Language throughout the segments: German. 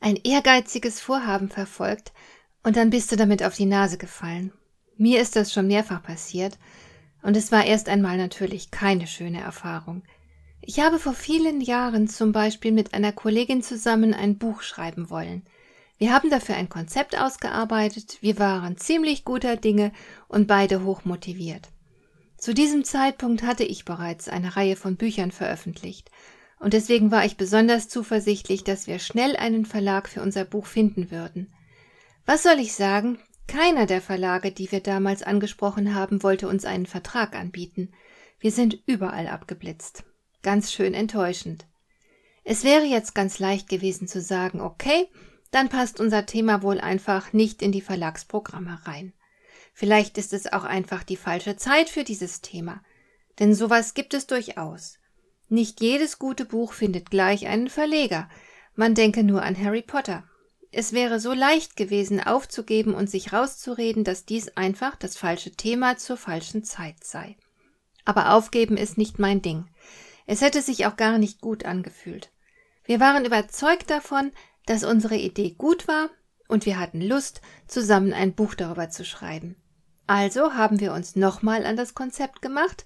ein ehrgeiziges Vorhaben verfolgt und dann bist du damit auf die Nase gefallen. Mir ist das schon mehrfach passiert und es war erst einmal natürlich keine schöne Erfahrung. Ich habe vor vielen Jahren zum Beispiel mit einer Kollegin zusammen ein Buch schreiben wollen. Wir haben dafür ein Konzept ausgearbeitet, wir waren ziemlich guter Dinge und beide hoch motiviert. Zu diesem Zeitpunkt hatte ich bereits eine Reihe von Büchern veröffentlicht und deswegen war ich besonders zuversichtlich, dass wir schnell einen Verlag für unser Buch finden würden. Was soll ich sagen? Keiner der Verlage, die wir damals angesprochen haben, wollte uns einen Vertrag anbieten. Wir sind überall abgeblitzt. Ganz schön enttäuschend. Es wäre jetzt ganz leicht gewesen zu sagen, okay, dann passt unser Thema wohl einfach nicht in die Verlagsprogramme rein. Vielleicht ist es auch einfach die falsche Zeit für dieses Thema. Denn sowas gibt es durchaus. Nicht jedes gute Buch findet gleich einen Verleger. Man denke nur an Harry Potter. Es wäre so leicht gewesen, aufzugeben und sich rauszureden, dass dies einfach das falsche Thema zur falschen Zeit sei. Aber aufgeben ist nicht mein Ding. Es hätte sich auch gar nicht gut angefühlt. Wir waren überzeugt davon, dass unsere Idee gut war und wir hatten Lust, zusammen ein Buch darüber zu schreiben. Also haben wir uns nochmal an das Konzept gemacht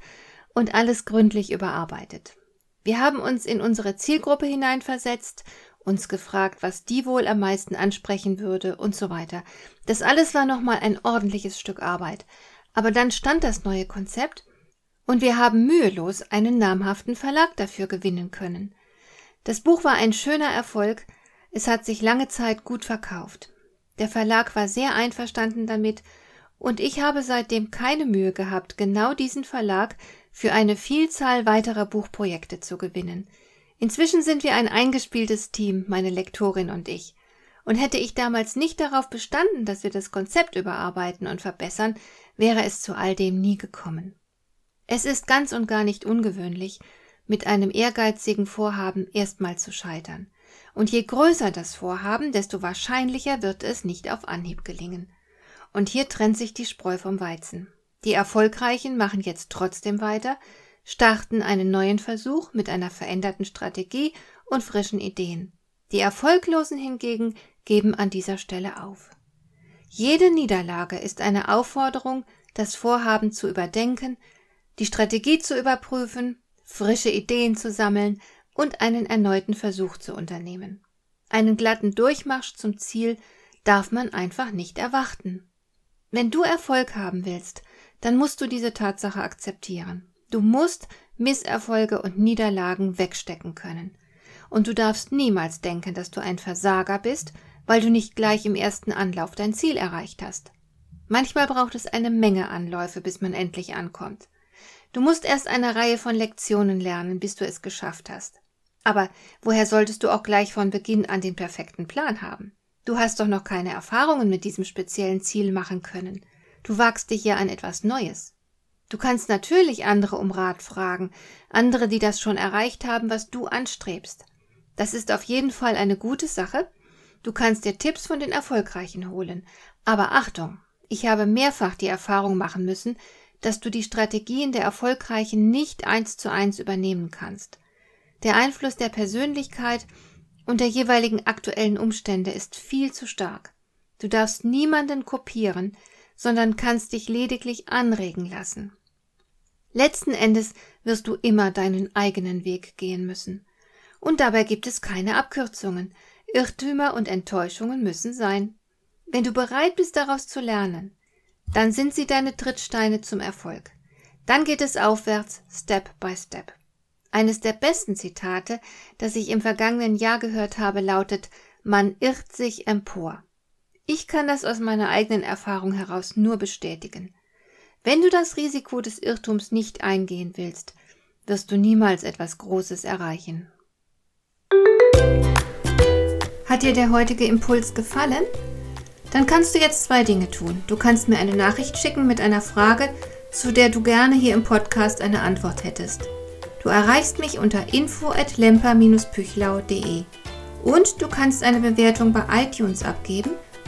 und alles gründlich überarbeitet. Wir haben uns in unsere Zielgruppe hineinversetzt, uns gefragt, was die wohl am meisten ansprechen würde und so weiter. Das alles war nochmal ein ordentliches Stück Arbeit. Aber dann stand das neue Konzept und wir haben mühelos einen namhaften Verlag dafür gewinnen können. Das Buch war ein schöner Erfolg, es hat sich lange Zeit gut verkauft. Der Verlag war sehr einverstanden damit und ich habe seitdem keine Mühe gehabt, genau diesen Verlag für eine Vielzahl weiterer Buchprojekte zu gewinnen. Inzwischen sind wir ein eingespieltes Team, meine Lektorin und ich. Und hätte ich damals nicht darauf bestanden, dass wir das Konzept überarbeiten und verbessern, wäre es zu all dem nie gekommen. Es ist ganz und gar nicht ungewöhnlich, mit einem ehrgeizigen Vorhaben erstmal zu scheitern. Und je größer das Vorhaben, desto wahrscheinlicher wird es nicht auf Anhieb gelingen. Und hier trennt sich die Spreu vom Weizen. Die Erfolgreichen machen jetzt trotzdem weiter, starten einen neuen Versuch mit einer veränderten Strategie und frischen Ideen. Die Erfolglosen hingegen geben an dieser Stelle auf. Jede Niederlage ist eine Aufforderung, das Vorhaben zu überdenken, die Strategie zu überprüfen, frische Ideen zu sammeln und einen erneuten Versuch zu unternehmen. Einen glatten Durchmarsch zum Ziel darf man einfach nicht erwarten. Wenn du Erfolg haben willst, dann musst du diese Tatsache akzeptieren. Du musst Misserfolge und Niederlagen wegstecken können. Und du darfst niemals denken, dass du ein Versager bist, weil du nicht gleich im ersten Anlauf dein Ziel erreicht hast. Manchmal braucht es eine Menge Anläufe, bis man endlich ankommt. Du musst erst eine Reihe von Lektionen lernen, bis du es geschafft hast. Aber woher solltest du auch gleich von Beginn an den perfekten Plan haben? Du hast doch noch keine Erfahrungen mit diesem speziellen Ziel machen können. Du wagst dich ja an etwas Neues. Du kannst natürlich andere um Rat fragen, andere, die das schon erreicht haben, was du anstrebst. Das ist auf jeden Fall eine gute Sache. Du kannst dir Tipps von den Erfolgreichen holen. Aber Achtung, ich habe mehrfach die Erfahrung machen müssen, dass du die Strategien der Erfolgreichen nicht eins zu eins übernehmen kannst. Der Einfluss der Persönlichkeit und der jeweiligen aktuellen Umstände ist viel zu stark. Du darfst niemanden kopieren, sondern kannst dich lediglich anregen lassen. Letzten Endes wirst du immer deinen eigenen Weg gehen müssen. Und dabei gibt es keine Abkürzungen. Irrtümer und Enttäuschungen müssen sein. Wenn du bereit bist, daraus zu lernen, dann sind sie deine Trittsteine zum Erfolg. Dann geht es aufwärts, Step by Step. Eines der besten Zitate, das ich im vergangenen Jahr gehört habe, lautet Man irrt sich empor. Ich kann das aus meiner eigenen Erfahrung heraus nur bestätigen. Wenn du das Risiko des Irrtums nicht eingehen willst, wirst du niemals etwas Großes erreichen. Hat dir der heutige Impuls gefallen? Dann kannst du jetzt zwei Dinge tun. Du kannst mir eine Nachricht schicken mit einer Frage, zu der du gerne hier im Podcast eine Antwort hättest. Du erreichst mich unter info@lemper-püchlau.de. Und du kannst eine Bewertung bei iTunes abgeben,